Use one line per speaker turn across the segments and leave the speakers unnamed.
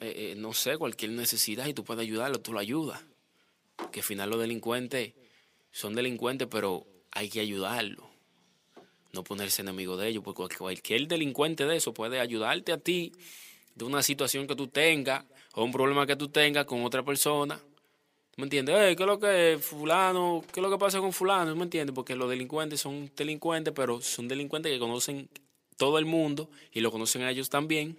Eh, eh, no sé, cualquier necesidad y tú puedes ayudarlo, tú lo ayudas. Que al final los delincuentes son delincuentes, pero hay que ayudarlo. No ponerse enemigo de ellos, porque cualquier delincuente de eso puede ayudarte a ti de una situación que tú tengas o un problema que tú tengas con otra persona. ¿Me entiendes? Eh, ¿Qué lo que es fulano? ¿Qué es lo que pasa con fulano? ¿Me entiendes? Porque los delincuentes son delincuentes, pero son delincuentes que conocen todo el mundo y lo conocen a ellos también.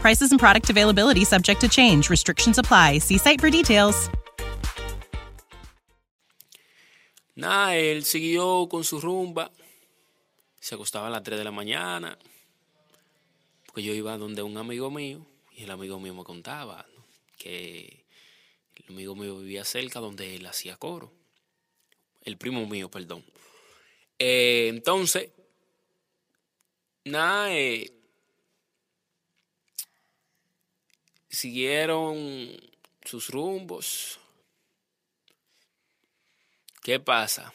Prices and product availability subject to change. Restrictions apply. See site for details.
Nada, él siguió con su rumba. Se acostaba a las 3 de la mañana. Porque yo iba donde un amigo mío. Y el amigo mío me contaba ¿no? que el amigo mío vivía cerca donde él hacía coro. El primo mío, perdón. Eh, entonces, nada, eh, siguieron sus rumbos. ¿Qué pasa?